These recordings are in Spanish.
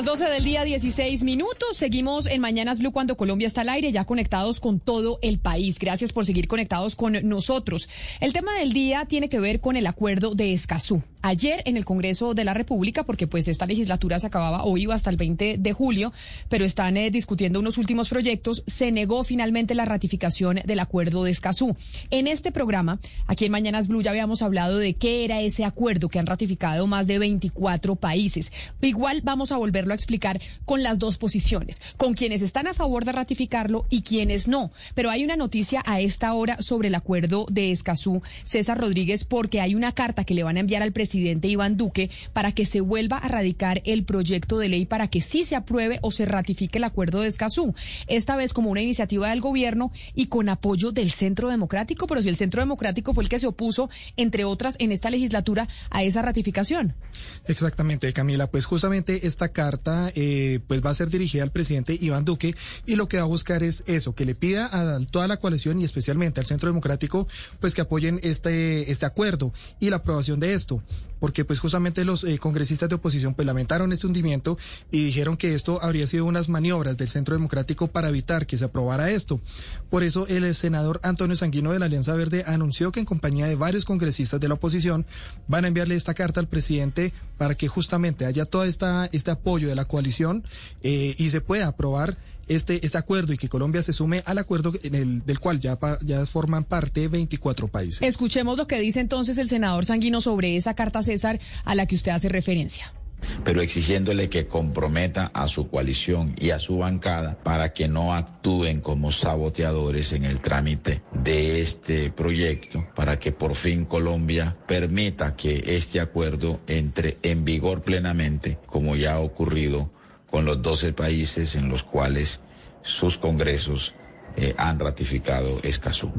Las 12 del día, 16 minutos. Seguimos en Mañanas Blue cuando Colombia está al aire, ya conectados con todo el país. Gracias por seguir conectados con nosotros. El tema del día tiene que ver con el acuerdo de Escazú. Ayer en el Congreso de la República, porque pues esta legislatura se acababa o iba hasta el 20 de julio, pero están eh, discutiendo unos últimos proyectos, se negó finalmente la ratificación del acuerdo de Escazú. En este programa, aquí en Mañanas Blue ya habíamos hablado de qué era ese acuerdo que han ratificado más de 24 países. Igual vamos a volver a explicar con las dos posiciones, con quienes están a favor de ratificarlo y quienes no. Pero hay una noticia a esta hora sobre el acuerdo de Escazú, César Rodríguez, porque hay una carta que le van a enviar al presidente Iván Duque para que se vuelva a radicar el proyecto de ley para que sí se apruebe o se ratifique el acuerdo de Escazú. Esta vez como una iniciativa del gobierno y con apoyo del Centro Democrático, pero si el Centro Democrático fue el que se opuso, entre otras, en esta legislatura a esa ratificación. Exactamente, Camila. Pues justamente esta carta carta eh, pues va a ser dirigida al presidente Iván Duque y lo que va a buscar es eso, que le pida a toda la coalición y especialmente al Centro Democrático pues que apoyen este, este acuerdo y la aprobación de esto porque pues justamente los eh, congresistas de oposición pues lamentaron este hundimiento y dijeron que esto habría sido unas maniobras del Centro Democrático para evitar que se aprobara esto. Por eso el senador Antonio Sanguino de la Alianza Verde anunció que en compañía de varios congresistas de la oposición van a enviarle esta carta al presidente para que justamente haya todo esta, este apoyo de la coalición eh, y se pueda aprobar este, este acuerdo y que Colombia se sume al acuerdo en el, del cual ya, ya forman parte 24 países. Escuchemos lo que dice entonces el senador Sanguino sobre esa carta César a la que usted hace referencia pero exigiéndole que comprometa a su coalición y a su bancada para que no actúen como saboteadores en el trámite de este proyecto, para que por fin Colombia permita que este acuerdo entre en vigor plenamente, como ya ha ocurrido con los 12 países en los cuales sus congresos eh, han ratificado Escazú.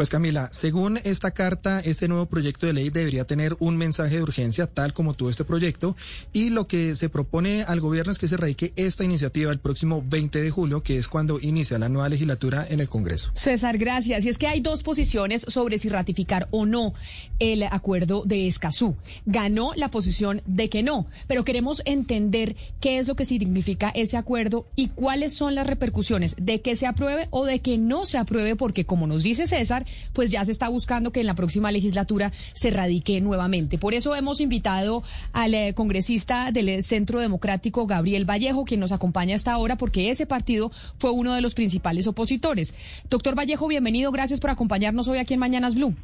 Pues Camila, según esta carta, este nuevo proyecto de ley debería tener un mensaje de urgencia, tal como tuvo este proyecto, y lo que se propone al gobierno es que se radique esta iniciativa el próximo 20 de julio, que es cuando inicia la nueva legislatura en el Congreso. César, gracias. Y es que hay dos posiciones sobre si ratificar o no el acuerdo de Escazú. Ganó la posición de que no, pero queremos entender qué es lo que significa ese acuerdo y cuáles son las repercusiones de que se apruebe o de que no se apruebe, porque como nos dice César, pues ya se está buscando que en la próxima legislatura se radique nuevamente. Por eso hemos invitado al eh, congresista del Centro Democrático, Gabriel Vallejo, quien nos acompaña hasta ahora, porque ese partido fue uno de los principales opositores. Doctor Vallejo, bienvenido. Gracias por acompañarnos hoy aquí en Mañanas Blue.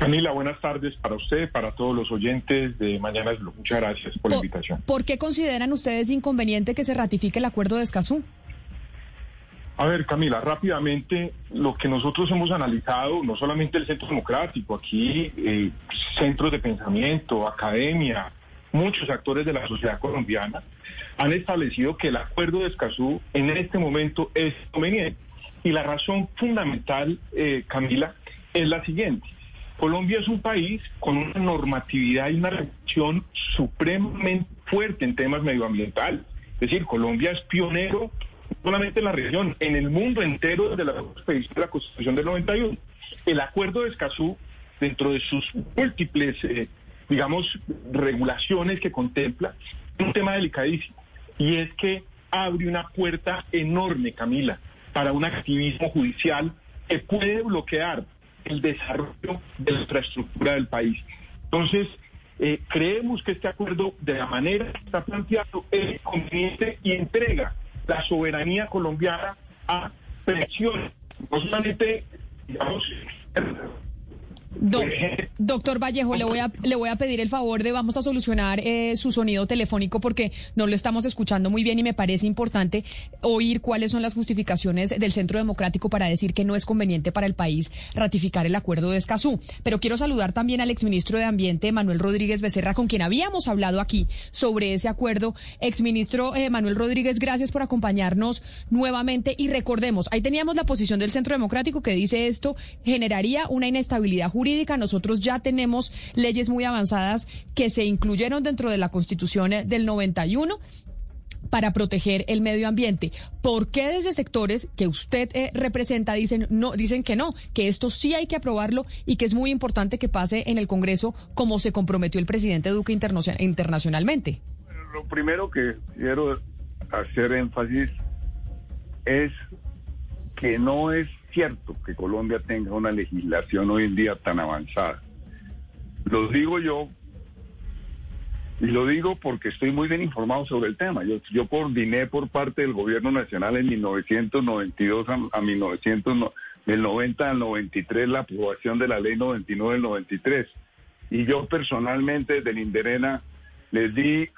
Camila, buenas tardes para usted, para todos los oyentes de Mañanas Blue. Muchas gracias por, la invitación. ¿Por qué consideran ustedes inconveniente que se ratifique el acuerdo de Escazú? A ver, Camila, rápidamente, lo que nosotros hemos analizado, no solamente el Centro Democrático, aquí eh, centros de pensamiento, academia, muchos actores de la sociedad colombiana, han establecido que el acuerdo de Escazú en este momento es conveniente. Y la razón fundamental, eh, Camila, es la siguiente. Colombia es un país con una normatividad y una regulación supremamente fuerte en temas medioambientales. Es decir, Colombia es pionero solamente en la región, en el mundo entero desde la de la Constitución del 91. El acuerdo de Escazú, dentro de sus múltiples, eh, digamos, regulaciones que contempla, es un tema delicadísimo. Y es que abre una puerta enorme, Camila, para un activismo judicial que puede bloquear el desarrollo de la infraestructura del país. Entonces, eh, creemos que este acuerdo, de la manera que está planteado, es conveniente y entrega la soberanía colombiana a presión, no solamente, digamos, doctor Vallejo, le voy, a, le voy a pedir el favor de vamos a solucionar eh, su sonido telefónico porque no lo estamos escuchando muy bien y me parece importante oír cuáles son las justificaciones del Centro Democrático para decir que no es conveniente para el país ratificar el acuerdo de Escazú. Pero quiero saludar también al exministro de Ambiente, Manuel Rodríguez Becerra, con quien habíamos hablado aquí sobre ese acuerdo. Exministro eh, Manuel Rodríguez, gracias por acompañarnos nuevamente y recordemos, ahí teníamos la posición del Centro Democrático que dice esto generaría una inestabilidad jurídica nosotros ya tenemos leyes muy avanzadas que se incluyeron dentro de la Constitución del 91 para proteger el medio ambiente. ¿Por qué desde sectores que usted eh, representa dicen no dicen que no, que esto sí hay que aprobarlo y que es muy importante que pase en el Congreso como se comprometió el presidente Duque internacionalmente? Bueno, lo primero que quiero hacer énfasis es que no es cierto que Colombia tenga una legislación hoy en día tan avanzada. Lo digo yo, y lo digo porque estoy muy bien informado sobre el tema. Yo, coordiné por parte del gobierno nacional en 1992 a, a 1900, del 90 al 93 la aprobación de la ley 99 del 93. Y yo personalmente desde el Inderena les di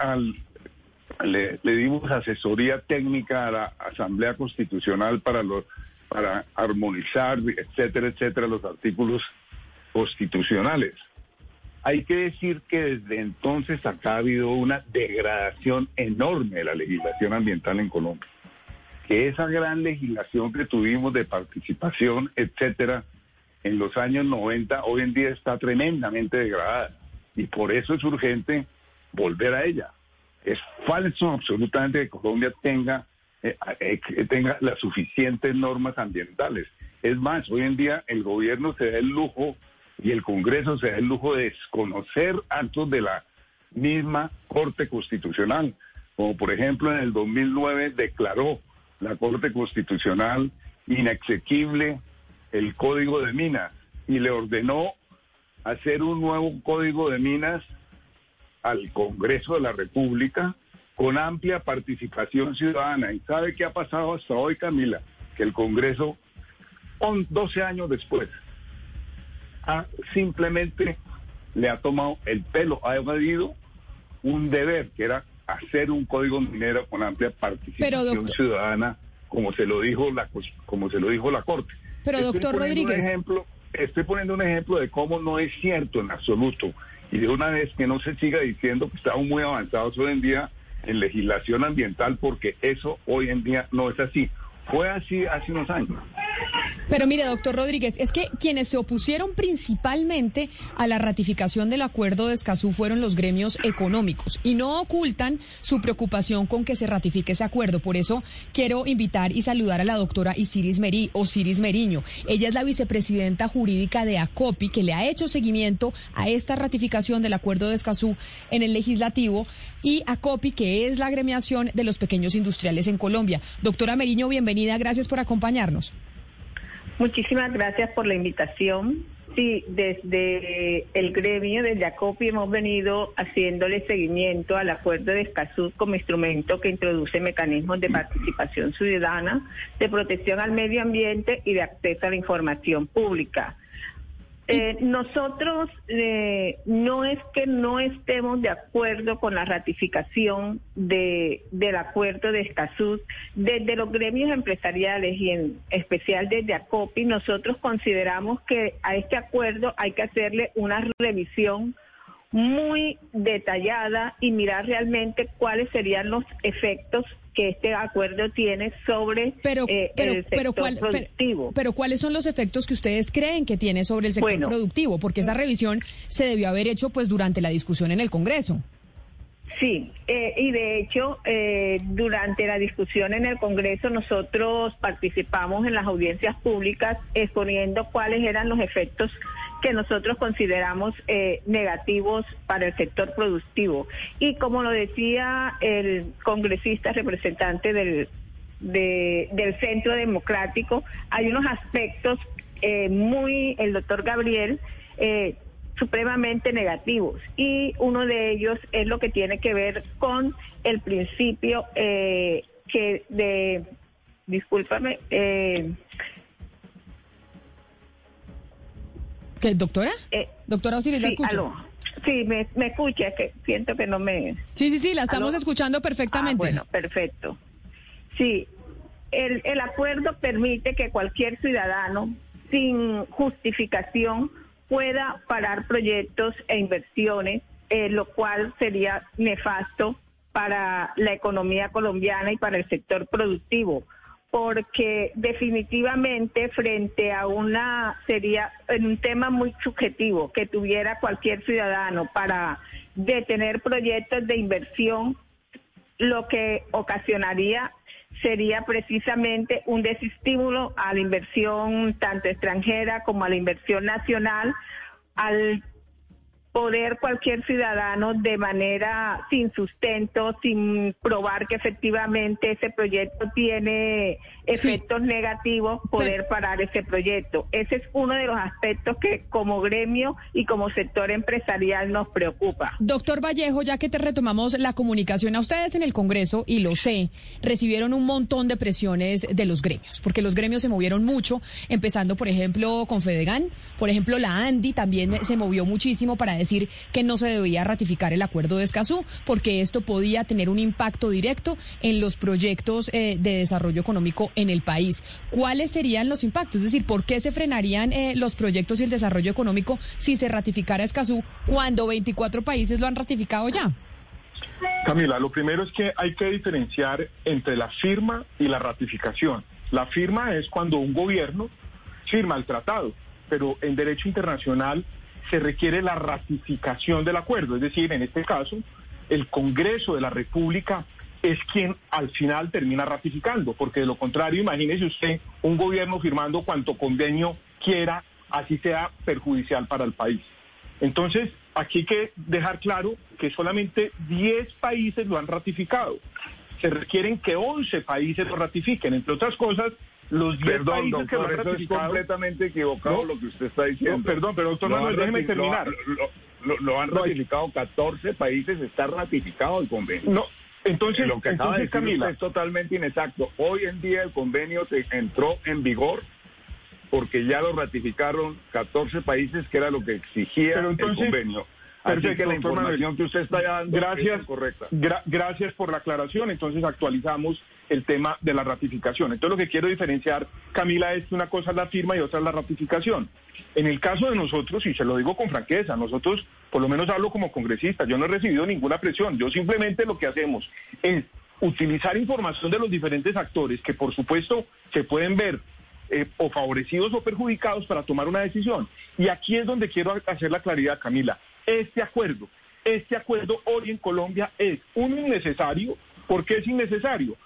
le dimos asesoría técnica a la Asamblea Constitucional para los para armonizar, etcétera, etcétera, los artículos constitucionales. Hay que decir que desde entonces acá ha habido una degradación enorme de la legislación ambiental en Colombia. Que esa gran legislación que tuvimos de participación, etcétera, en los años 90, hoy en día está tremendamente degradada. Y por eso es urgente volver a ella. Es falso absolutamente que Colombia tenga que tenga las suficientes normas ambientales. Es más, hoy en día el gobierno se da el lujo y el Congreso se da el lujo de desconocer actos de la misma Corte Constitucional, como por ejemplo en el 2009 declaró la Corte Constitucional inexequible el Código de Minas y le ordenó hacer un nuevo Código de Minas al Congreso de la República con amplia participación ciudadana. ¿Y sabe qué ha pasado hasta hoy, Camila? Que el Congreso, 12 años después, ha simplemente le ha tomado el pelo, ha evadido un deber que era hacer un código minero con amplia participación ciudadana, como se lo dijo la como se lo dijo la Corte. Pero doctor Rodríguez, ejemplo, estoy poniendo un ejemplo de cómo no es cierto en absoluto y de una vez que no se siga diciendo que estamos muy avanzados hoy en día en legislación ambiental porque eso hoy en día no es así. Fue así hace unos años. Pero mire, doctor Rodríguez, es que quienes se opusieron principalmente a la ratificación del acuerdo de Escazú fueron los gremios económicos y no ocultan su preocupación con que se ratifique ese acuerdo. Por eso quiero invitar y saludar a la doctora Isiris Meri, Osiris Meriño. Ella es la vicepresidenta jurídica de ACOPI, que le ha hecho seguimiento a esta ratificación del acuerdo de Escazú en el legislativo, y ACOPI, que es la agremiación de los pequeños industriales en Colombia. Doctora Meriño, bienvenida, gracias por acompañarnos. Muchísimas gracias por la invitación. Sí, desde el gremio, desde ACOPI, hemos venido haciéndole seguimiento al acuerdo de Escazú como instrumento que introduce mecanismos de participación ciudadana, de protección al medio ambiente y de acceso a la información pública. Eh, nosotros eh, no es que no estemos de acuerdo con la ratificación de, del acuerdo de Escazú. Desde los gremios empresariales y en especial desde ACOPI, nosotros consideramos que a este acuerdo hay que hacerle una revisión muy detallada y mirar realmente cuáles serían los efectos que este acuerdo tiene sobre pero, eh, el sector productivo. Pero, ¿cuáles son los efectos que ustedes creen que tiene sobre el sector productivo? Porque esa revisión se debió haber hecho pues durante la discusión en el Congreso. Sí, eh, y de hecho, eh, durante la discusión en el Congreso nosotros participamos en las audiencias públicas exponiendo cuáles eran los efectos que nosotros consideramos eh, negativos para el sector productivo. Y como lo decía el congresista representante del, del Centro Democrático, hay unos aspectos eh, muy, el doctor Gabriel, eh, supremamente negativos. Y uno de ellos es lo que tiene que ver con el principio que de, discúlpame, ¿Qué, doctora? Eh, doctora Osiris, ¿la sí, aló. Sí, me, me escucha, es que siento que no me... Sí, sí, sí, la estamos ¿Aló? escuchando Ah, perfectamente. bueno, perfecto. Sí, el, el acuerdo permite que cualquier ciudadano, sin justificación, pueda parar proyectos e inversiones, eh, lo cual sería nefasto para la economía colombiana y para el sector productivo, porque definitivamente frente a una sería un tema muy subjetivo que tuviera cualquier ciudadano para detener proyectos de inversión lo que ocasionaría sería precisamente un desestímulo a la inversión tanto extranjera como a la inversión nacional al poder cualquier ciudadano de manera sin sustento, sin probar que efectivamente ese proyecto tiene efectos negativos, poder parar ese proyecto. Ese es uno de los aspectos que como gremio y como sector empresarial nos preocupa. Doctor Vallejo, ya que te retomamos la comunicación a ustedes en el Congreso, y lo sé, recibieron un montón de presiones de los gremios, porque los gremios se movieron mucho, empezando, por ejemplo, con Fedegan, por ejemplo, la ANDI también se movió muchísimo para decir que no se debía ratificar el acuerdo de Escazú, porque esto podía tener un impacto directo en los proyectos eh, de desarrollo económico en el país. ¿Cuáles serían los impactos? Es decir, ¿por qué se frenarían eh, los proyectos y el desarrollo económico si se ratificara Escazú cuando 24 países lo han ratificado ya? Camila, lo primero es que hay que diferenciar entre la firma y la ratificación. La firma es cuando un gobierno firma el tratado, pero en derecho internacional se requiere la ratificación del acuerdo, es decir, en este caso, el Congreso de la República es quien al final termina ratificando, porque de lo contrario, imagínese usted un gobierno firmando cuanto convenio quiera, así sea perjudicial para el país. Entonces, aquí hay que dejar claro que solamente 10 países lo han ratificado. Se requieren que 11 países lo ratifiquen. Entre otras cosas, los 10 Perdón, países que lo doctor, han eso es ratificado... completamente equivocado No. lo que usted está diciendo. No, perdón, pero doctor Manuel, déjeme terminar. Lo, lo- han ratificado 14 países, está ratificado el convenio. No, entonces, lo que acaba de entonces decir Camila, es totalmente inexacto. Hoy en día el convenio se entró en vigor porque ya lo ratificaron 14 países, que era lo que exigía entonces- el convenio. Perfecto, que la información que usted está dando Gracias. correcta. Gra- gracias por la aclaración. Entonces actualizamos el tema de la ratificación. Entonces lo que quiero diferenciar, Camila, es que una cosa es la firma y otra es la ratificación. En el caso de nosotros, y se lo digo con franqueza, nosotros, por lo menos hablo como congresista, yo no he recibido ninguna presión. Yo simplemente lo que hacemos es utilizar información de los diferentes actores que por supuesto se pueden ver eh, o favorecidos o perjudicados para tomar una decisión. Y aquí es donde quiero hacer la claridad, Camila. Este acuerdo, este acuerdo hoy en Colombia es un innecesario. ¿Por qué es innecesario?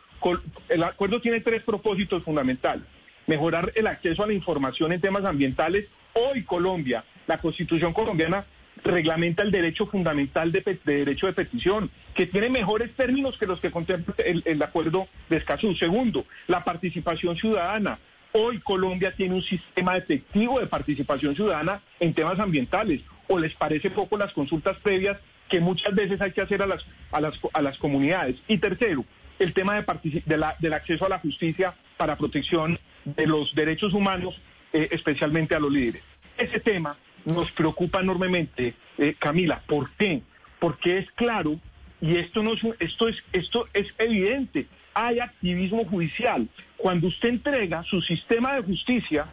El acuerdo tiene tres propósitos fundamentales. Mejorar el acceso a la información en temas ambientales. Hoy Colombia, la constitución colombiana reglamenta el derecho fundamental de derecho de petición, que tiene mejores términos que los que contempla el, el acuerdo de Escazú. Segundo, la participación ciudadana. Hoy Colombia tiene un sistema efectivo de participación ciudadana en temas ambientales. ¿O les parece poco las consultas previas que muchas veces hay que hacer a las, a las, a las comunidades? Y tercero, el tema de de la- del acceso a la justicia para protección de los derechos humanos, eh, especialmente a los líderes. Ese tema nos preocupa enormemente, eh, Camila. ¿Por qué? Porque es claro, y esto, no es, esto, es, esto es evidente, hay activismo judicial. Cuando usted entrega su sistema de justicia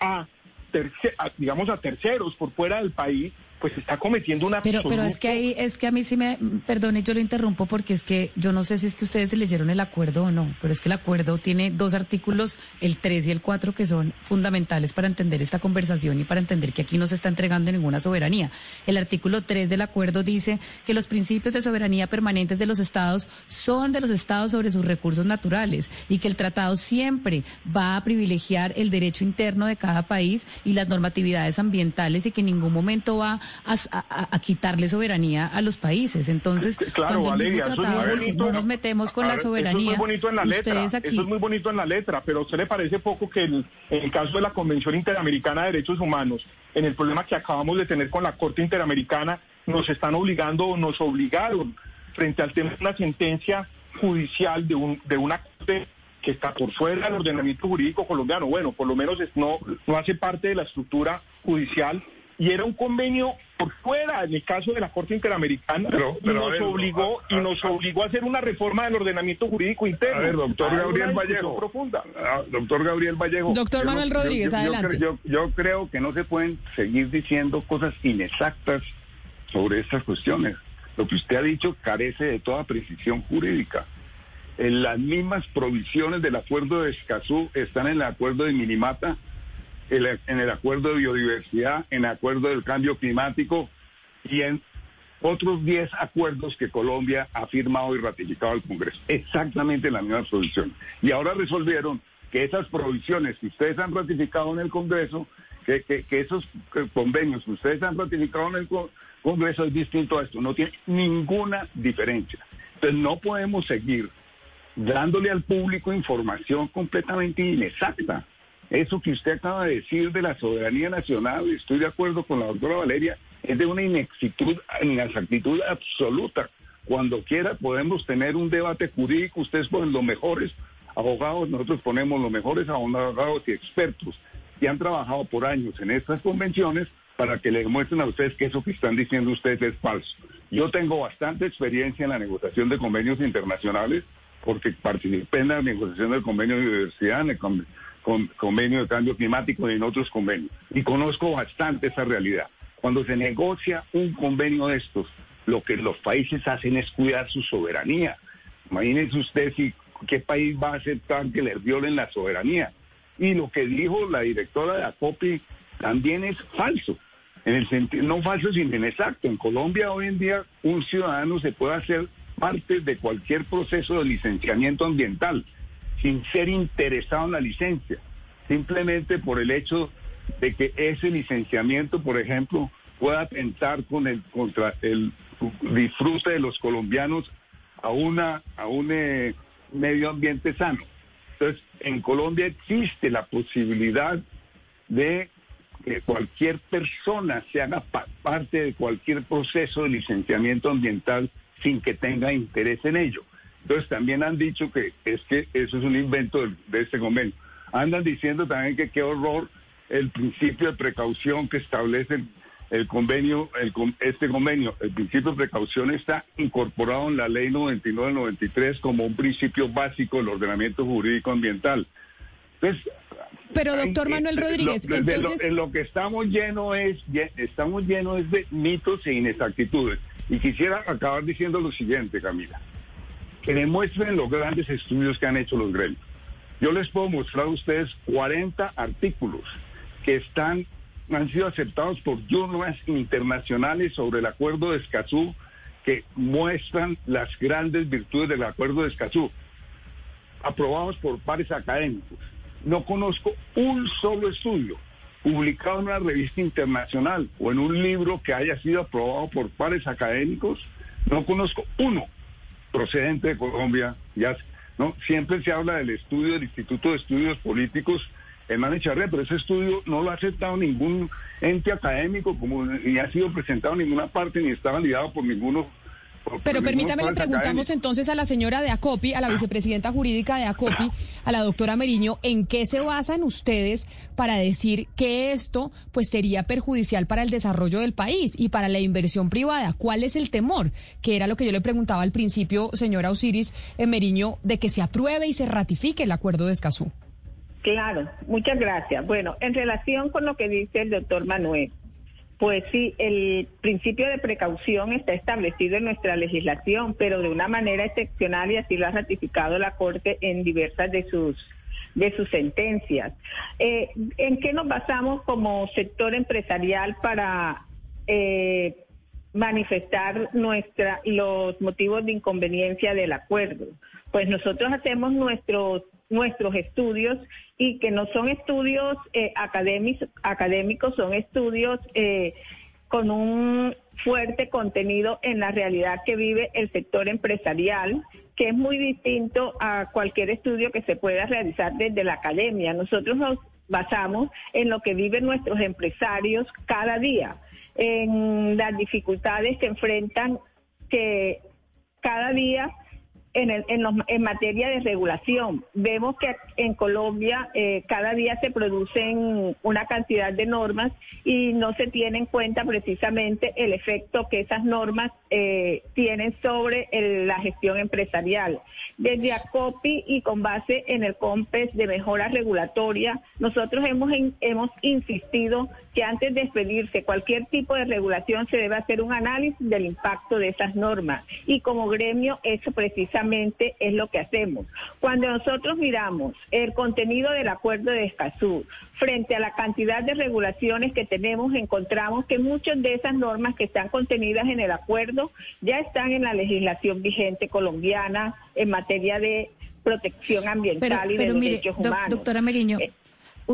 a, terce- a, digamos, a terceros por fuera del país, pues está cometiendo una Pero, pero es que ahí, es que a mí sí me, perdone, yo lo interrumpo porque es que yo no sé si es que ustedes leyeron el acuerdo o no, pero es que el acuerdo tiene dos artículos, el 3 y el 4, que son fundamentales para entender esta conversación y para entender que aquí no se está entregando ninguna soberanía. El artículo 3 del acuerdo dice que los principios de soberanía permanentes de los estados son de los estados sobre sus recursos naturales y que el tratado siempre va a privilegiar el derecho interno de cada país y las normatividades ambientales y que en ningún momento va a, a- a quitarle soberanía a los países. Entonces, Claro, cuando el mismo Valeria, eso es tratado muy dice bonito. no nos metemos con la ver, Eso es soberanía, muy bonito en la letra. aquí Eso es muy bonito en la letra, pero ¿a usted le parece poco que el- en el caso de la Convención Interamericana de Derechos Humanos, en el problema que acabamos de tener con la Corte Interamericana, nos están obligando o nos obligaron frente al tema de una sentencia judicial de, un, de una Corte que está por fuera del ordenamiento jurídico colombiano. Bueno, por lo menos es- no, no hace parte de la estructura judicial y era un convenio por fuera, en el caso de la Corte Interamericana, Pero- y pero, nos ver, obligó a- y nos a- obligó a hacer una reforma del ordenamiento jurídico interno. A ver, doctor Gabriel Vallejo. profunda. Ah, doctor Gabriel Vallejo. Doctor Manuel yo- Rodríguez, yo- yo adelante. Yo, yo creo que no se pueden seguir diciendo cosas inexactas sobre estas cuestiones. Lo que usted ha dicho carece de toda precisión jurídica. En las mismas provisiones del acuerdo de Escazú están en el acuerdo de Minimata, en el- acuerdo de biodiversidad, en el acuerdo del cambio climático y en otros 10 acuerdos que Colombia ha firmado y ratificado al Congreso. Exactamente las mismas provisiones. Y ahora resolvieron que esas provisiones que ustedes han ratificado en el Congreso, que, que- esos eh, convenios que ustedes han ratificado en el Co- Congreso es distinto a esto. No tiene ninguna diferencia. Entonces no podemos seguir dándole al público información completamente inexacta. Eso que usted acaba de decir de la soberanía nacional, estoy de acuerdo con la doctora Valeria, es de una inexactitud absoluta. Cuando quiera podemos tener un debate jurídico, ustedes ponen los mejores abogados, nosotros ponemos los mejores abogados y expertos que han trabajado por años en estas convenciones para que le demuestren a ustedes que eso que están diciendo ustedes es falso. Yo tengo bastante experiencia en la negociación de convenios internacionales porque participé en la negociación del convenio de diversidad, en el con- con- convenio de cambio climático y en otros convenios. Y conozco bastante esa realidad. Cuando se negocia un convenio de estos, lo que los países hacen es cuidar su soberanía. Imagínense usted si qué país va a aceptar que les violen la soberanía. Y lo que dijo la directora de ACOPI también es falso. En el sentido, no falso, sino inexacto. En Colombia hoy en día un ciudadano se puede hacer parte de cualquier proceso de licenciamiento ambiental sin ser interesado en la licencia, simplemente por el hecho de que ese licenciamiento, por ejemplo, pueda atentar con el, contra el disfrute de los colombianos a una a un eh, medio ambiente sano. Entonces, en Colombia existe la posibilidad de que cualquier persona se haga pa- parte de cualquier proceso de licenciamiento ambiental sin que tenga interés en ello. Entonces también han dicho que es que eso es un invento de, de este convenio. Andan diciendo también que qué horror el principio de precaución que establece el, el convenio, el, este convenio. El principio de precaución está incorporado en la ley 99-93 como un principio básico del ordenamiento jurídico ambiental. Entonces, Pero, doctor Manuel Rodríguez, lo- de lo- entonces... en lo que estamos llenos es estamos llenos es de mitos e inexactitudes. Y quisiera acabar diciendo lo siguiente, Camila, que demuestren los grandes estudios que han hecho los gremios. Yo les puedo mostrar a ustedes 40 artículos que están han sido aceptados por journals internacionales sobre el acuerdo de Escazú que muestran las grandes virtudes del acuerdo de Escazú aprobados por pares académicos. No conozco un solo estudio publicado en una revista internacional o en un libro que haya sido aprobado por pares académicos. No conozco uno procedente de Colombia. Ya, no, siempre se habla del estudio del Instituto de Estudios Políticos Hermano Echarre, pero ese estudio no lo ha aceptado ningún ente académico, como ni ha sido presentado en ninguna parte, ni está validado por ninguno. Pero permítame, le preguntamos entonces a la señora de ACOPI, a la vicepresidenta jurídica de ACOPI, a la doctora Meriño, ¿en qué se basan ustedes para decir que esto pues sería perjudicial para el desarrollo del país y para la inversión privada? ¿Cuál es el temor? Que era lo que yo le preguntaba al principio, señora Osiris eh, Meriño, de que se apruebe y se ratifique el acuerdo de Escazú. Claro, muchas gracias. Bueno, en relación con lo que dice el doctor Manuel, pues sí, el principio de precaución está establecido en nuestra legislación, pero de una manera excepcional y así lo ha ratificado la Corte en diversas de sus de sus sentencias. Eh, ¿En qué nos basamos como sector empresarial para eh, manifestar nuestra los motivos de inconveniencia del acuerdo? Pues nosotros hacemos nuestros nuestros estudios y que no son estudios eh, académicos, son estudios eh, con un fuerte contenido en la realidad que vive el sector empresarial, que es muy distinto a cualquier estudio que se pueda realizar desde la academia. Nosotros nos basamos en lo que viven nuestros empresarios cada día, en las dificultades que enfrentan, que cada día en, el- en, los- en materia de regulación. Vemos que en Colombia eh, cada día se producen una cantidad de normas y no se tiene en cuenta precisamente el efecto que esas normas eh, tienen sobre la gestión empresarial. Desde ACOPI y con base en el COMPES de mejora regulatoria, nosotros hemos, hemos insistido que antes de expedirse cualquier tipo de regulación se debe hacer un análisis del impacto de esas normas. Y como gremio, eso precisamente es lo que hacemos. Cuando nosotros miramos el contenido del acuerdo de Escazú frente a la cantidad de regulaciones que tenemos, encontramos que muchas de esas normas que están contenidas en el acuerdo ya están en la legislación vigente colombiana en materia de protección ambiental Pero, y de pero mire, derechos humanos. doctora Meriño, Eh,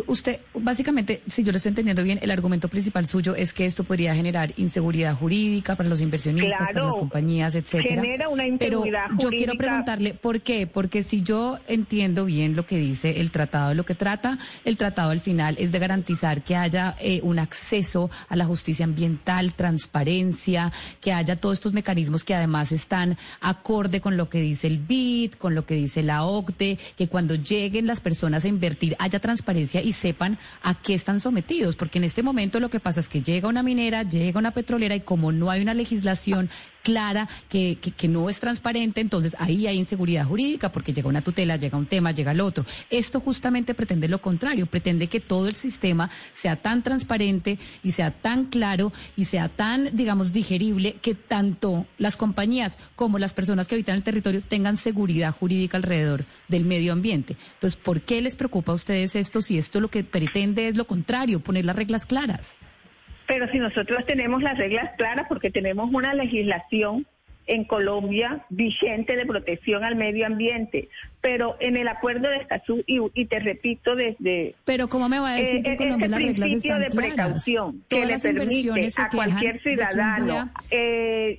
usted, básicamente, si yo lo estoy entendiendo bien, el argumento principal suyo es que esto podría generar inseguridad jurídica para los inversionistas, para las compañías, etcétera. genera una Pero inseguridad yo quiero preguntarle, ¿por qué? Porque si yo entiendo bien lo que dice el tratado, lo que trata el tratado al final es de garantizar que haya eh, un acceso a la justicia ambiental, transparencia, que haya todos estos mecanismos que además están acorde con lo que dice el BID, con lo que dice la OCDE, que cuando lleguen las personas a invertir haya transparencia y sepan a qué están sometidos, porque en este momento lo que pasa es que llega una minera, llega una petrolera y como no hay una legislación clara, que, que, que no es transparente, entonces ahí hay inseguridad jurídica porque llega una tutela, llega un tema, llega el otro. Esto justamente pretende lo contrario, pretende que todo el sistema sea tan transparente y sea tan claro y sea tan, digamos, digerible que tanto las compañías como las personas que habitan el territorio tengan seguridad jurídica alrededor del medio ambiente. Entonces, ¿por qué les preocupa a ustedes esto si esto lo que pretende es lo contrario, poner las reglas claras? Pero si nosotros tenemos las reglas claras porque tenemos una legislación en Colombia vigente de protección al medio ambiente, pero en el acuerdo de Escazú, y, y te repito desde... Pero ¿cómo me va a decir que en eh, Colombia ese las reglas están de claras? precaución que Todas le permite a cualquier ciudadano eh,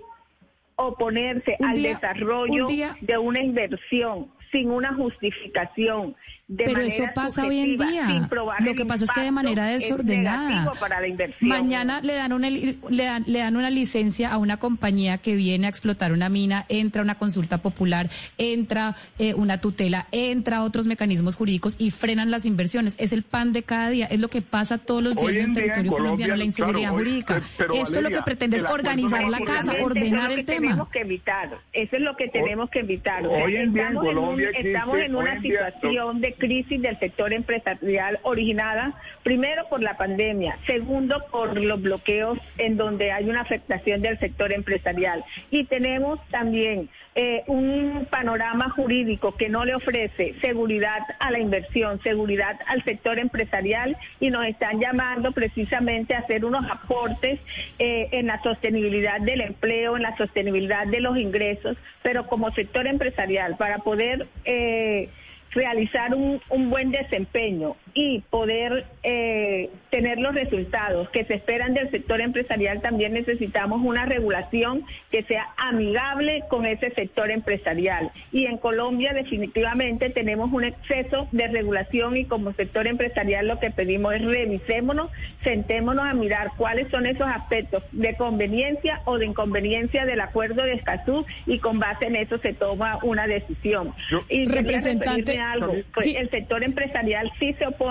oponerse Un al día- desarrollo un de una inversión sin una justificación. De Pero manera eso pasa hoy en día. Lo que pasa es que de manera es desordenada. para la inversión. Mañana le dan, una, le, dan, le dan una licencia a una compañía que viene a explotar una mina, entra una consulta popular, entra eh, una tutela, entra otros mecanismos jurídicos y frenan las inversiones. Es el pan de cada día, es lo que pasa todos los días Hoy en en el en territorio Colombia, colombiano, la inseguridad claro, hoy- jurídica. pero, Esto lo que pretende es organizar la casa, ordenar eso el es lo que tema. tenemos que evitar. Eso es lo que tenemos que evitar. Hoy en día en estamos, en un- Colombia estamos en una situación de crisis del sector empresarial originada primero por la pandemia, segundo por los bloqueos en donde hay una afectación del sector empresarial. Y tenemos también eh, un panorama jurídico que no le ofrece seguridad a la inversión, seguridad al sector empresarial y nos están llamando precisamente a hacer unos aportes eh, en la sostenibilidad del empleo, en la sostenibilidad de los ingresos, pero como sector empresarial para poder eh, realizar un, un buen desempeño y poder eh, tener los resultados que se esperan del sector empresarial, también necesitamos una regulación que sea amigable con ese sector empresarial. Y en Colombia definitivamente tenemos un exceso de regulación y como sector empresarial lo que pedimos es revisémonos, sentémonos a mirar cuáles son esos aspectos de conveniencia o de inconveniencia del acuerdo de Escazú y con base en eso se toma una decisión. Yo- y Representante, algo. Pues sí. El sector empresarial sí se opone,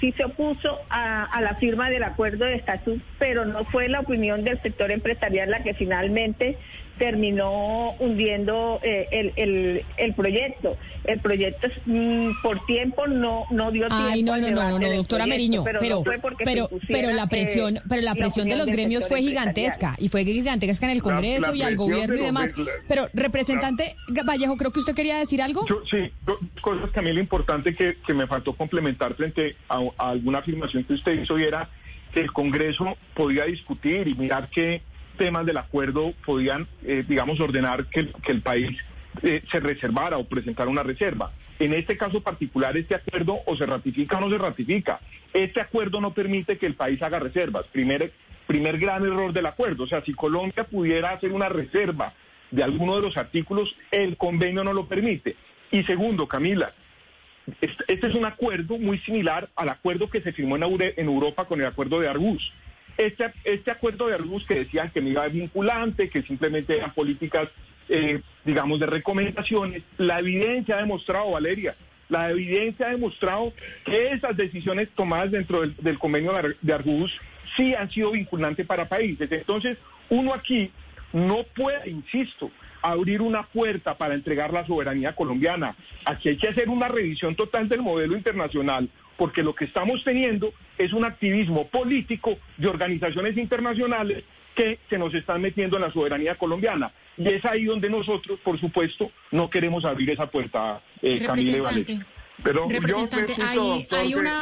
sí se opuso a, a la firma del acuerdo de Escazú, pero no fue la opinión del sector empresarial la que finalmente terminó hundiendo eh, el, el, el proyecto. El proyecto mm, por tiempo no, no dio tiempo. Ay, no, al no, no, no, doctora proyecto, Meriño, pero, pero, no fue porque se pero, pero la presión, eh, pero la presión de los gremios fue gigantesca y fue gigantesca en el Congreso la y al presión gobierno y de demás. de- la- Pero representante Vallejo, creo que usted quería decir algo. Yo, sí, dos cosas también lo importante que, que me faltó complementar frente a, a alguna afirmación que usted hizo y era que el Congreso podía discutir y mirar qué temas del acuerdo podían, eh, digamos, ordenar que, el- país eh, se reservara o presentara una reserva. En este caso particular, este acuerdo o se ratifica o no se ratifica. Este acuerdo no permite que el país haga reservas. Primer, primer gran error del acuerdo. O sea, si Colombia pudiera hacer una reserva de alguno de los artículos, el convenio no lo permite. Y segundo, Camila, este este es un acuerdo muy similar al acuerdo que se firmó en Europa con el acuerdo de Argus. Este, este acuerdo de Argus que decían que no iba vinculante, que simplemente eran políticas eh, digamos, de recomendaciones, la evidencia ha demostrado, Valeria, la evidencia ha demostrado que esas decisiones tomadas dentro del, convenio de Argus sí han sido vinculantes para países. Entonces, uno aquí no puede, insisto, abrir una puerta para entregar la soberanía colombiana. Aquí hay que hacer una revisión total del modelo internacional, porque lo que estamos teniendo es un activismo político de organizaciones internacionales que se nos están metiendo en la soberanía colombiana. Y es ahí donde nosotros, por supuesto, no queremos abrir esa puerta, eh, Camille Pero yo repito,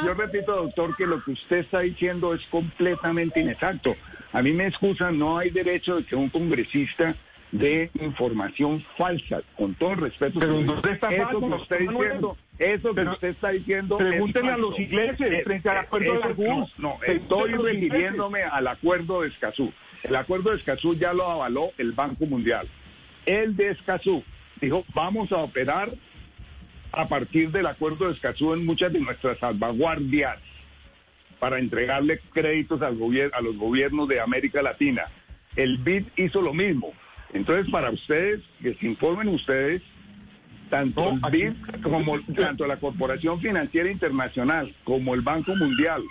yo repito, doctor, que lo que usted está diciendo es completamente inexacto. A mí me excusan, no hay derecho de que un congresista de información falsa, con todo el respeto. Pero usted está eso que usted diciendo, eso que usted está diciendo. Pregúntenle a los ingleses eh, frente al eh, acuerdo de Escazú. No, estoy refiriéndome al acuerdo de Escazú. El acuerdo de Escazú ya lo avaló el Banco Mundial. El de Escazú dijo, vamos a operar a partir del acuerdo de Escazú en muchas de nuestras salvaguardias para entregarle créditos al a los gobiernos de América Latina. El BID hizo lo mismo. Entonces, para ustedes, que se informen ustedes, tanto el BID como tanto la Corporación Financiera Internacional, como el Banco Mundial,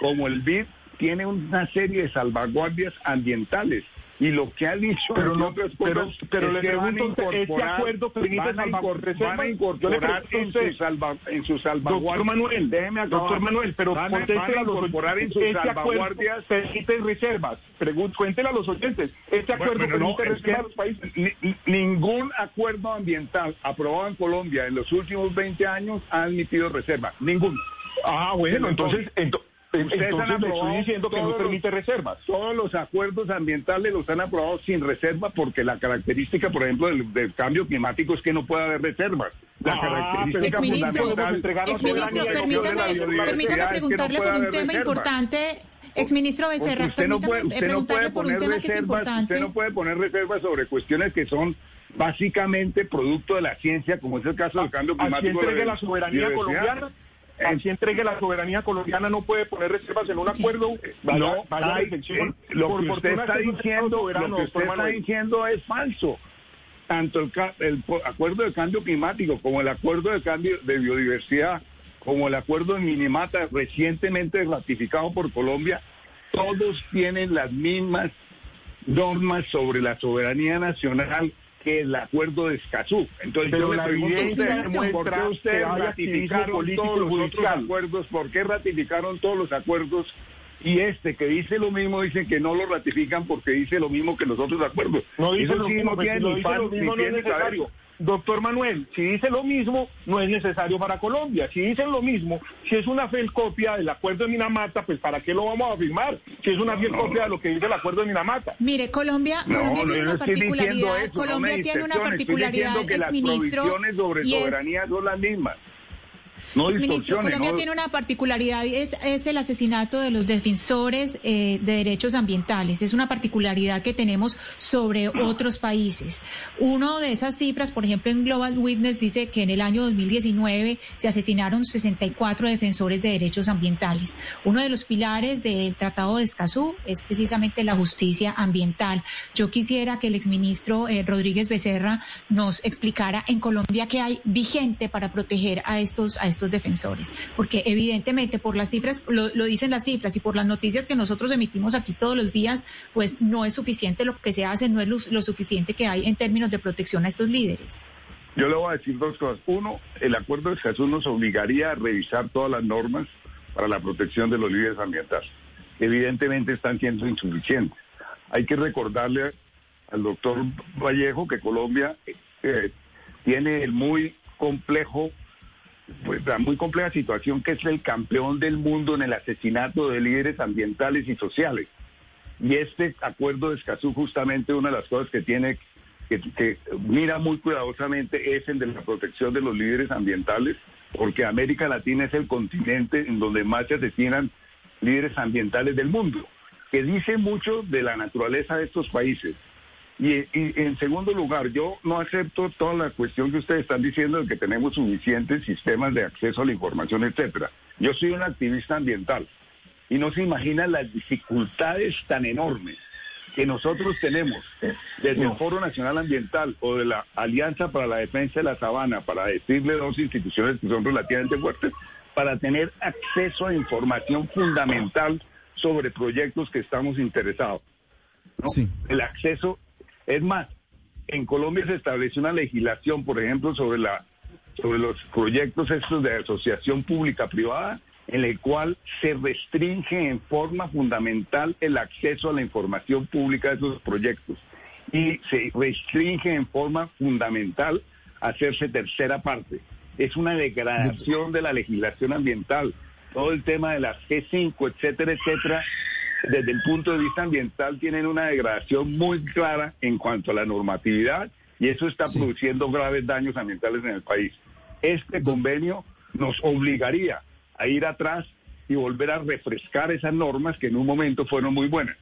como el BID, tiene una serie de salvaguardias ambientales y lo que ha dicho pero no pero, pero le pregunto este acuerdo permite van a incorporar en su, salva, en su salvaguardia. Doctor Manuel déjeme acabar. doctor Manuel pero van, van a incorporar en sus este salvaguardias permite reservas Pregun cuéntele a los oyentes este acuerdo bueno, permite no, reservas a los países ni, ningún acuerdo ambiental aprobado en Colombia en los últimos 20 años ha admitido reservas ninguno. Ah bueno entonces, entonces Ustedes han aprobado diciendo que no permite reservas. Todos los acuerdos ambientales los han aprobado sin reserva porque la característica, por ejemplo, del, cambio climático es que no puede haber reservas. La ah, característica fundamental... Exministro, permítame, permítame preguntarle por un tema importante Exministro Becerra, usted no puede, usted no puede poner reservas, Usted no puede poner reservas sobre cuestiones que son básicamente producto de la ciencia, como es el caso del cambio climático. Así de la soberanía colombiana si entregue la soberanía colombiana no puede poner reservas en un acuerdo. no, eh, lo que usted está diciendo, lo que usted está diciendo es falso. Tanto el, el, acuerdo de cambio climático como el acuerdo de cambio de biodiversidad, como el acuerdo de Minimata recientemente ratificado por Colombia, todos tienen las mismas normas sobre la soberanía nacional que el acuerdo de Escazú. Entonces yo le pregunto usted, ¿por qué ustedes ratificaron todos los otros acuerdos? ¿Por qué ratificaron todos los acuerdos? Y este que dice lo mismo, dicen que no lo ratifican porque dice lo mismo que los otros acuerdos. No dice lo mismo, no tiene ni es necesario. Doctor Manuel, si dice lo mismo, no es necesario para Colombia. Si dicen lo mismo, si es una fiel copia del acuerdo de Minamata, pues ¿para qué lo vamos a firmar? Si es una fiel copia de lo que dice el acuerdo de Minamata. Mire, Colombia, Colombia tiene una particularidad, Colombia tiene una particularidad, que las provisiones sobre soberanía son las mismas. No Ministro, Colombia tiene una particularidad, es, es el asesinato de los defensores eh, de derechos ambientales. Es una particularidad que tenemos sobre otros países. Uno de esas cifras, por ejemplo, en Global Witness dice que en el año 2019 se asesinaron 64 defensores de derechos ambientales. Uno de los pilares del Tratado de Escazú es precisamente la justicia ambiental. Yo quisiera que el exministro eh, Rodríguez Becerra nos explicara en Colombia qué hay vigente para proteger a estos, a estos defensores, porque evidentemente por las cifras, lo, dicen las cifras y por las noticias que nosotros emitimos aquí todos los días, pues no es suficiente lo que se hace, no es lo, suficiente que hay en términos de protección a estos líderes. Yo le voy a decir dos cosas. Uno, el acuerdo de Jesús nos obligaría a revisar todas las normas para la protección de los líderes ambientales. Evidentemente están siendo insuficientes. Hay que recordarle al doctor Vallejo que Colombia eh, tiene el muy complejo pues, la muy compleja situación que es el campeón del mundo en el asesinato de líderes ambientales y sociales. Y este acuerdo de Escazú justamente una de las cosas que tiene, que, mira muy cuidadosamente es el de la protección de los líderes ambientales, porque América Latina es el continente en donde más se asesinan líderes ambientales del mundo, que dice mucho de la naturaleza de estos países. Y, en segundo lugar, yo no acepto toda la cuestión que ustedes están diciendo de que tenemos suficientes sistemas de acceso a la información, etcétera. Yo soy un activista ambiental y no se imaginan las dificultades tan enormes que nosotros tenemos desde el Foro Nacional Ambiental o de la Alianza para la Defensa de la Sabana, para decirle dos instituciones que son relativamente fuertes, para tener acceso a información fundamental sobre proyectos que estamos interesados. El acceso, es más, en Colombia se estableció una legislación, por ejemplo, sobre la sobre los proyectos estos de asociación pública-privada, en el cual se restringe en forma fundamental el acceso a la información pública de esos proyectos y se restringe en forma fundamental hacerse tercera parte. Es una degradación de la legislación ambiental. Todo el tema de las G5, etcétera, etcétera, desde el punto de vista ambiental tienen una degradación muy clara en cuanto a la normatividad y eso está produciendo graves daños ambientales en el país. Este convenio nos obligaría a ir atrás y volver a refrescar esas normas que en un momento fueron muy buenas.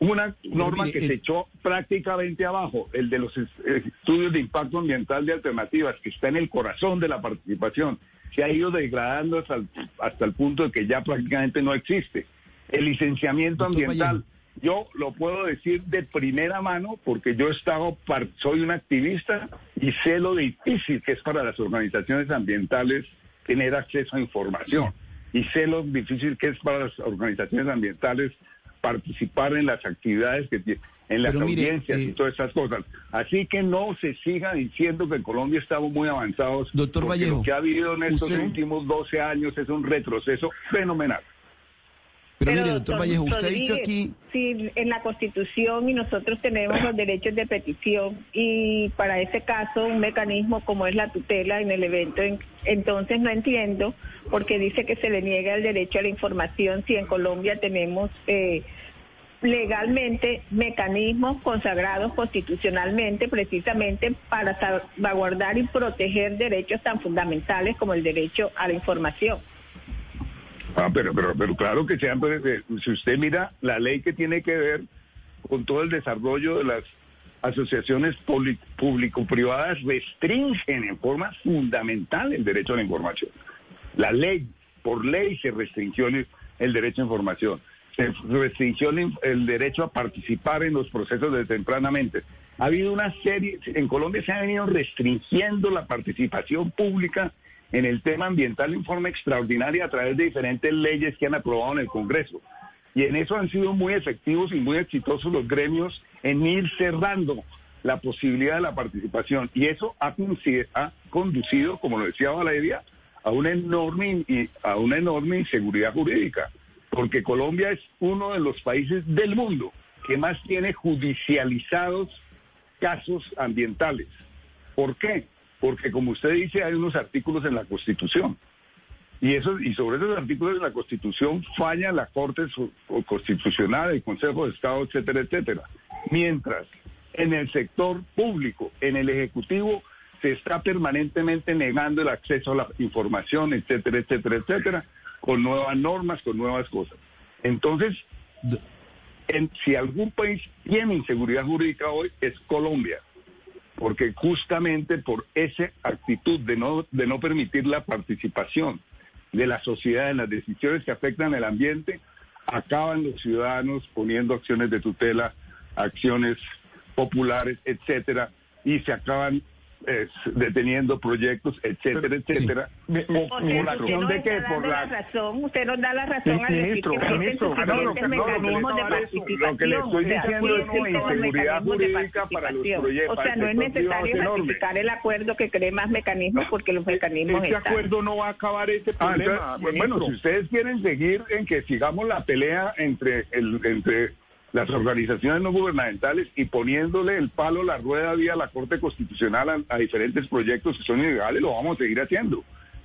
Una norma que se echó prácticamente abajo, el de los estudios de impacto ambiental de alternativas, que está en el corazón de la participación, se ha ido degradando hasta el, hasta el punto de que ya prácticamente no existe. El licenciamiento ambiental, yo lo puedo decir de primera mano porque yo he estado, soy un activista y sé lo difícil que es para las organizaciones ambientales tener acceso a información. Y sé lo difícil que es para las organizaciones ambientales participar en las actividades que tienen en las audiencias y eh, todas esas cosas. Así que no se siga diciendo que en Colombia estamos muy avanzados. Doctor Vallejo. Lo que ha habido en estos últimos 12 años es un retroceso fenomenal. Pero, mire, doctor, Vallejo, usted ha dicho aquí... Sí, en la Constitución y nosotros tenemos los derechos de petición y para ese caso un mecanismo como es la tutela en el evento. entonces no entiendo por qué dice que se le niega el derecho a la información si en Colombia tenemos... Eh, legalmente mecanismos consagrados constitucionalmente precisamente para salvaguardar y proteger derechos tan fundamentales como el derecho a la información. Ah, pero, pero, pero claro que sean, eh, si usted mira la ley que tiene que ver con todo el desarrollo de las asociaciones público-privadas, restringen en forma fundamental el derecho a la información. La ley, por ley se restringió el derecho a información, se restringió el derecho a participar en los procesos de tempranamente. Ha habido una serie, en Colombia se ha venido restringiendo la participación pública en el tema ambiental en forma extraordinaria a través de diferentes leyes que han aprobado en el Congreso. Y en eso han sido muy efectivos y muy exitosos los gremios en ir cerrando la posibilidad de la participación. Y eso ha, conducido, como lo decía Valeria, a una enorme, a una enorme inseguridad jurídica. Porque Colombia es uno de los países del mundo que más tiene judicializados casos ambientales. ¿Por qué? Porque como usted dice, hay unos artículos en la Constitución. Y, eso, y sobre esos artículos de la Constitución falla la Corte Constitucional, el Consejo de Estado, etcétera, etcétera. Mientras en el sector público, en el Ejecutivo, se está permanentemente negando el acceso a la información, etcétera, etcétera, etcétera, con nuevas normas, con nuevas cosas. Entonces, si algún país tiene inseguridad jurídica hoy, es Colombia porque justamente por esa actitud de no, de no permitir la participación de la sociedad en las decisiones que afectan el ambiente, acaban los ciudadanos poniendo acciones de tutela, acciones populares, etcétera, y se acaban deteniendo proyectos, etcétera, etcétera. por la razón de que por la... razón, usted nos da la razón al ministro, decir que ministro, no, mecanismos de participación. Lo que le estoy diciendo es una inseguridad jurídica para los proyectos. O sea, no es necesario ratificar el acuerdo que cree más mecanismos porque los mecanismos Este acuerdo no va a acabar ah, problema. bueno, si ustedes quieren seguir en que sigamos la pelea entre el entre las organizaciones no gubernamentales y poniéndole el palo, la rueda vía la Corte Constitucional a, diferentes proyectos que son ilegales, lo vamos a seguir haciendo.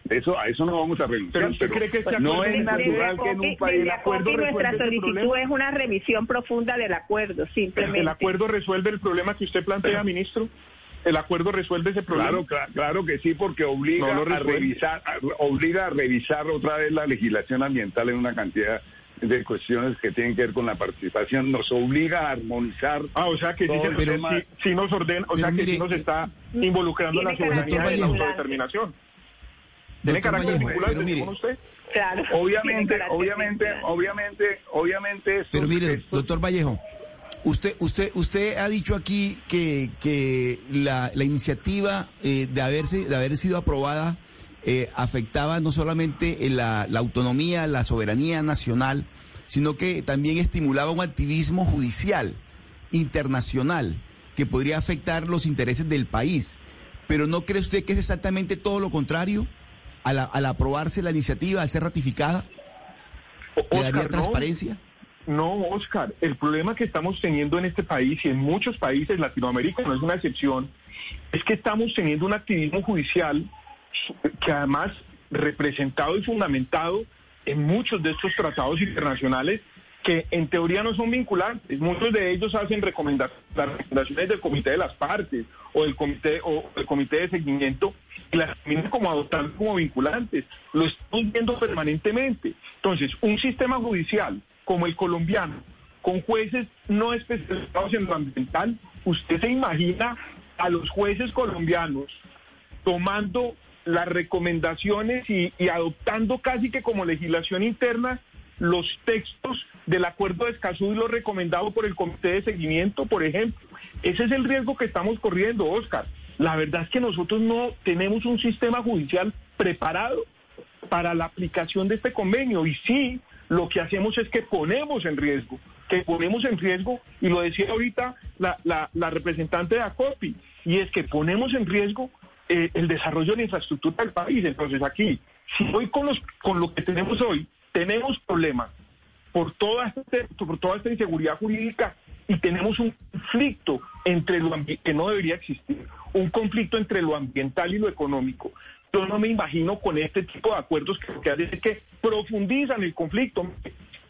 Eso, a eso no vamos a renunciar. Pero, cree que este no es natural que en un país... El acuerdo nuestra solicitud es una revisión profunda del acuerdo, simplemente. ¿El acuerdo resuelve el problema que usted plantea, ministro? ¿El acuerdo resuelve ese problema? Claro, claro, que sí, porque obliga a revisar, obliga a revisar otra vez la legislación ambiental en una cantidad de cuestiones que tienen que ver con la participación, nos obliga a armonizar. Ah, o sea que sí, nos ordena, o sea que sí nos está involucrando la soberanía y la autodeterminación. ¿Tiene carácter vinculante, usted? Claro. Obviamente, obviamente, obviamente, obviamente. pero mire, doctor Vallejo, Usted, usted, usted ha dicho aquí que, que la, la iniciativa eh, de haberse, de haber sido aprobada eh, afectaba no solamente la, la autonomía, la soberanía nacional, sino que también estimulaba un activismo judicial internacional que podría afectar los intereses del país. Pero ¿no cree usted que es exactamente todo lo contrario al, al aprobarse la iniciativa, al ser ratificada? ¿Le daría transparencia? No, Oscar, el problema que estamos teniendo en este país y en muchos países, Latinoamérica no es una excepción, es que estamos teniendo un activismo judicial que además representado y fundamentado en muchos de estos tratados internacionales que en teoría no son vinculantes. Muchos de ellos hacen recomendaciones, del comité de las partes o del comité o el comité de seguimiento y las terminan como adoptando como vinculantes. Lo estamos viendo permanentemente. Entonces, un sistema judicial como el colombiano, con jueces no especializados en lo ambiental, usted se imagina a los jueces colombianos tomando las recomendaciones y, adoptando casi que como legislación interna los textos del acuerdo de Escazú y lo recomendado por el comité de seguimiento, por ejemplo. Ese es el riesgo que estamos corriendo, Oscar. La verdad es que nosotros no tenemos un sistema judicial preparado para la aplicación de este convenio y sí lo que hacemos es que ponemos en riesgo, que ponemos en riesgo, y lo decía ahorita la, la, representante de ACOPI, y es que ponemos en riesgo eh, el desarrollo de la infraestructura del país. Entonces aquí, si hoy con, los, con lo que tenemos hoy, tenemos problemas por toda, este, por toda esta inseguridad jurídica y tenemos un conflicto entre lo que no debería existir, un conflicto entre lo ambiental y lo económico. Yo no me imagino con este tipo de acuerdos que que que profundizan el conflicto.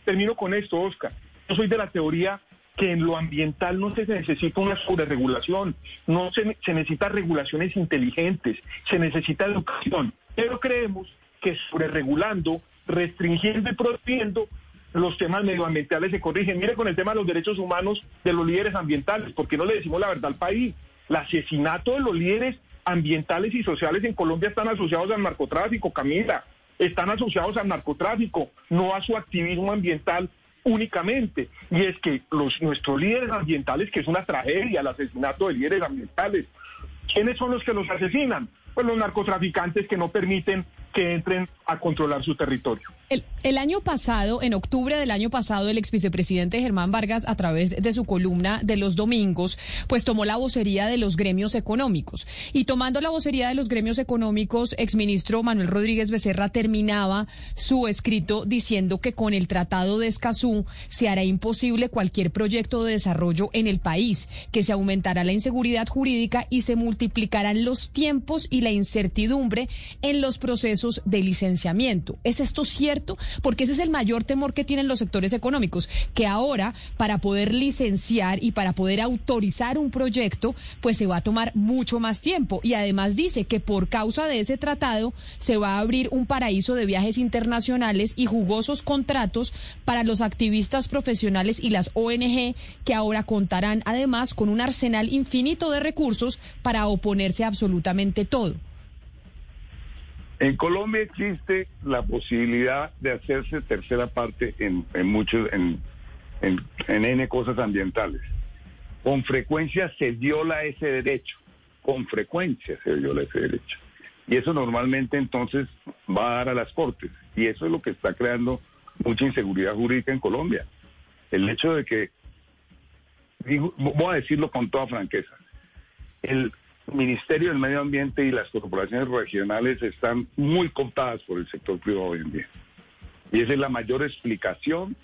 Termino con esto, Oscar. Yo soy de la teoría que en lo ambiental no se necesita una sobreregulación, no se, se necesita regulaciones inteligentes, se necesita educación. Pero creemos que sobreregulando, restringiendo y prohibiendo los temas medioambientales se corrigen. Mire con el tema de los derechos humanos de los líderes ambientales, porque no le decimos la verdad al país. El asesinato de los líderes ambientales y sociales en Colombia están asociados al narcotráfico, Camila, están asociados al narcotráfico, no a su activismo ambiental únicamente. Y es que los, nuestros líderes ambientales, que es una tragedia el asesinato de líderes ambientales, ¿quiénes son los que los asesinan? Pues los narcotraficantes que no permiten que entren a controlar su territorio. El, año pasado, en octubre del año pasado, el ex vicepresidente Germán Vargas, a través de su columna de los domingos, pues tomó la vocería de los gremios económicos. Y tomando la vocería de los gremios económicos, exministro Manuel Rodríguez Becerra terminaba su escrito diciendo que con el Tratado de Escazú se hará imposible cualquier proyecto de desarrollo en el país, que se aumentará la inseguridad jurídica y se multiplicarán los tiempos y la incertidumbre en los procesos de licenciamiento. ¿Es esto cierto? Porque ese es el mayor temor que tienen los sectores económicos, que ahora para poder licenciar y para poder autorizar un proyecto, pues se va a tomar mucho más tiempo. Y además dice que por causa de ese tratado se va a abrir un paraíso de viajes internacionales y jugosos contratos para los activistas profesionales y las ONG que ahora contarán además con un arsenal infinito de recursos para oponerse a absolutamente todo. En Colombia existe la posibilidad de hacerse tercera parte en, muchos, en, en, N cosas ambientales. Con frecuencia se viola ese derecho, con frecuencia se viola ese derecho. Y eso normalmente entonces va a dar a las cortes. Y eso es lo que está creando mucha inseguridad jurídica en Colombia. El hecho de que, voy a decirlo con toda franqueza, el Ministerio del Medio Ambiente y las corporaciones regionales están muy contadas por el sector privado hoy en día. Y esa es la mayor explicación,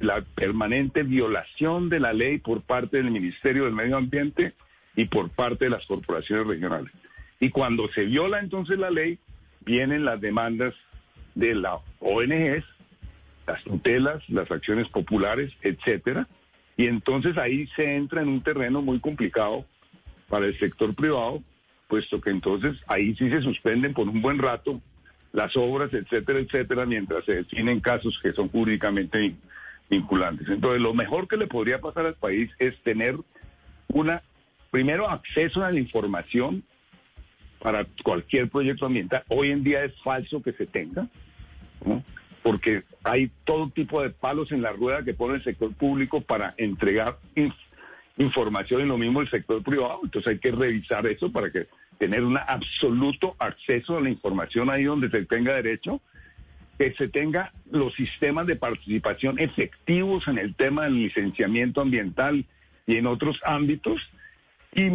la permanente violación de la ley por parte del Ministerio del Medio Ambiente y por parte de las corporaciones regionales. Y cuando se viola entonces la ley, vienen las demandas de las ONGs, las tutelas, las acciones populares, etcétera. Y entonces ahí se entra en un terreno muy complicado para el sector privado, puesto que entonces ahí sí se suspenden por un buen rato las obras, etcétera, etcétera, mientras se definen casos que son jurídicamente vinculantes. Entonces, lo mejor que le podría pasar al país es tener una, primero, acceso a la información para cualquier proyecto ambiental. Hoy en día es falso que se tenga, porque hay todo tipo de palos en la rueda que pone el sector público para entregar información y lo mismo el sector privado. Entonces hay que revisar eso para que tener un absoluto acceso a la información ahí donde se tenga derecho, que se tenga los sistemas de participación efectivos en el tema del licenciamiento ambiental y en otros ámbitos, y,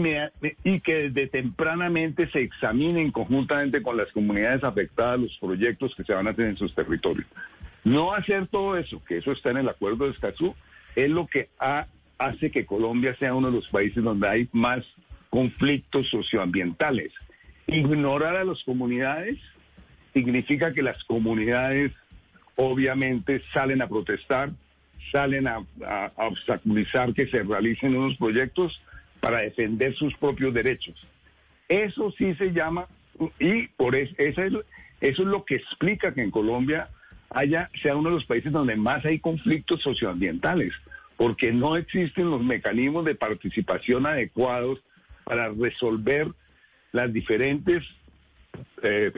y que desde tempranamente se examinen conjuntamente con las comunidades afectadas los proyectos que se van a hacer en sus territorios. No hacer todo eso, que eso está en el acuerdo de Escazú, es lo que hace que Colombia sea uno de los países donde hay más conflictos socioambientales. Ignorar a las comunidades significa que las comunidades obviamente salen a protestar, salen a, obstaculizar que se realicen unos proyectos para defender sus propios derechos. Eso sí se llama, y por eso, es, eso es lo que explica que en Colombia haya, sea uno de los países donde más hay conflictos socioambientales, porque no existen los mecanismos de participación adecuados para resolver las diferentes eh,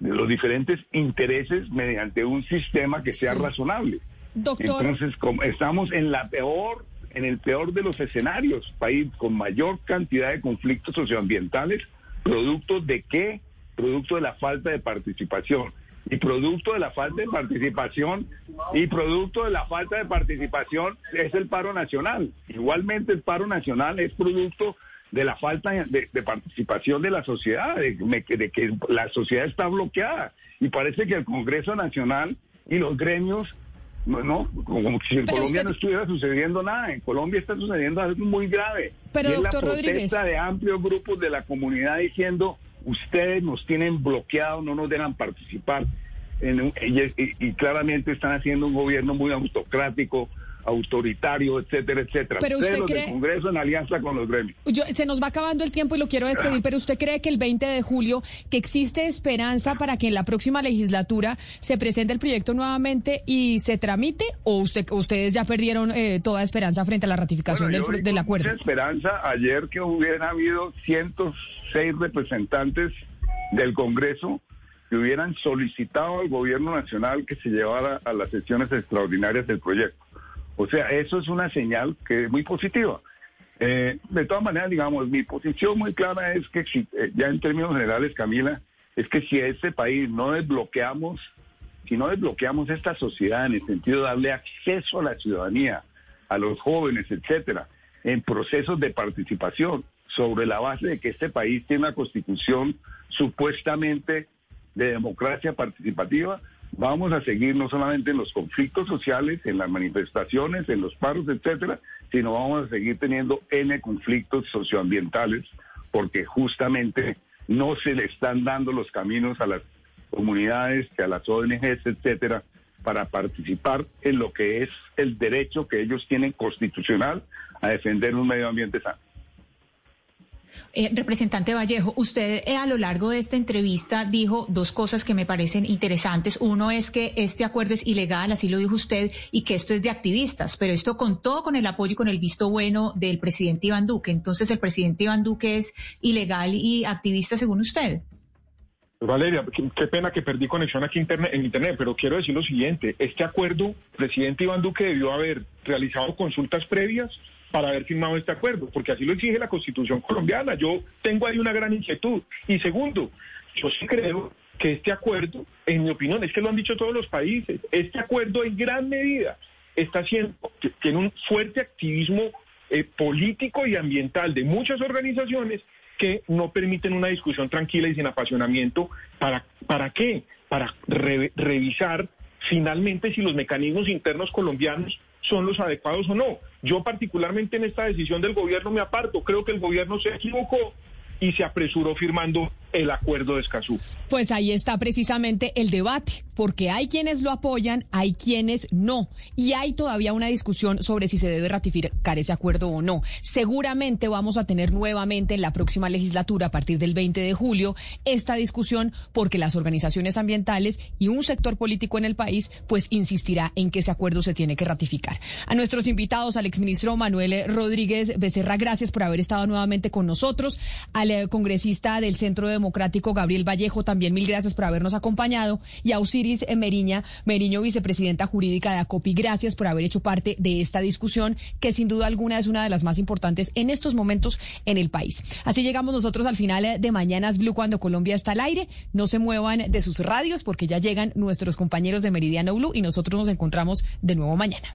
los diferentes intereses mediante un sistema que sea razonable. Doctor. Entonces, como estamos en la peor, en el peor de los escenarios, país con mayor cantidad de conflictos socioambientales, producto de qué? Producto de la falta de participación y producto de la falta de participación y producto de la falta de participación es el paro nacional. Igualmente el paro nacional es producto de la falta de, participación de la sociedad, de, que la sociedad está bloqueada y parece que el Congreso Nacional y los gremios no, como si en Colombia no estuviera sucediendo nada. En Colombia está sucediendo algo muy grave. Pero, es la protesta de amplios grupos de la comunidad diciendo ustedes nos tienen bloqueados, no nos dejan participar. y, claramente están haciendo un gobierno muy autocrático, autoritario, etcétera, etcétera. Pero usted cree... Congreso en alianza con los gremios. se nos va acabando el tiempo y lo quiero despedir, pero usted cree que el 20 de julio, que existe esperanza para que en la próxima legislatura se presente el proyecto nuevamente y se tramite, o usted, ustedes ya perdieron eh, toda esperanza frente a la ratificación del, del, acuerdo? Mucha esperanza ayer que hubiera habido 106 representantes del Congreso que hubieran solicitado al gobierno nacional que se llevara a las sesiones extraordinarias del proyecto. O sea, eso es una señal que es muy positiva. Eh, de todas maneras, digamos, mi posición muy clara es que eh, ya en términos generales, Camila, es que si a este país no desbloqueamos, si no desbloqueamos esta sociedad en el sentido de darle acceso a la ciudadanía, a los jóvenes, etcétera, en procesos de participación, sobre la base de que este país tiene una constitución supuestamente de democracia participativa, vamos a seguir no solamente en los conflictos sociales, en las manifestaciones, en los paros, etcétera, sino vamos a seguir teniendo N conflictos socioambientales, porque justamente no se le están dando los caminos a las comunidades, a las ONGs, etcétera, para participar en lo que es el derecho que ellos tienen constitucional a defender un medio ambiente sano. Eh, representante Vallejo, usted eh, a lo largo de esta entrevista dijo dos cosas que me parecen interesantes. Uno es que este acuerdo es ilegal, así lo dijo usted, y que esto es de activistas, pero esto contó con el apoyo y con el visto bueno del presidente Iván Duque. Entonces, ¿el presidente Iván Duque es ilegal y activista según usted? Valeria, qué, pena que perdí conexión aquí en Internet, pero quiero decir lo siguiente. Este acuerdo, presidente Iván Duque debió haber realizado consultas previas para haber firmado este acuerdo, porque así lo exige la Constitución colombiana. Yo tengo ahí una gran inquietud. Y segundo, yo sí creo que este acuerdo, en mi opinión, es que lo han dicho todos los países, este acuerdo en gran medida está haciendo, tiene un fuerte activismo eh, político y ambiental de muchas organizaciones que no permiten una discusión tranquila y sin apasionamiento. ¿Para, para qué? Para revisar finalmente si los mecanismos internos colombianos son los adecuados o no. Yo particularmente en esta decisión del gobierno me aparto. Creo que el gobierno se equivocó y se apresuró firmando el acuerdo de Escazú. Pues ahí está precisamente el debate, porque hay quienes lo apoyan, hay quienes no, y hay todavía una discusión sobre si se debe ratificar ese acuerdo o no. Seguramente vamos a tener nuevamente en la próxima legislatura, a partir del 20 de julio, esta discusión, porque las organizaciones ambientales y un sector político en el país, pues insistirá en que ese acuerdo se tiene que ratificar. A nuestros invitados, al exministro Manuel Rodríguez Becerra, gracias por haber estado nuevamente con nosotros, al eh, congresista del Centro de Democrático, Gabriel Vallejo, también mil gracias por habernos acompañado, y a Osiris Meriña, Meriño, vicepresidenta jurídica de ACOPI, gracias por haber hecho parte de esta discusión, que sin duda alguna es una de las más importantes en estos momentos en el país. Así llegamos nosotros al final de Mañanas Blue cuando Colombia está al aire. No se muevan de sus radios porque ya llegan nuestros compañeros de Meridiano Blue y nosotros nos encontramos de nuevo mañana.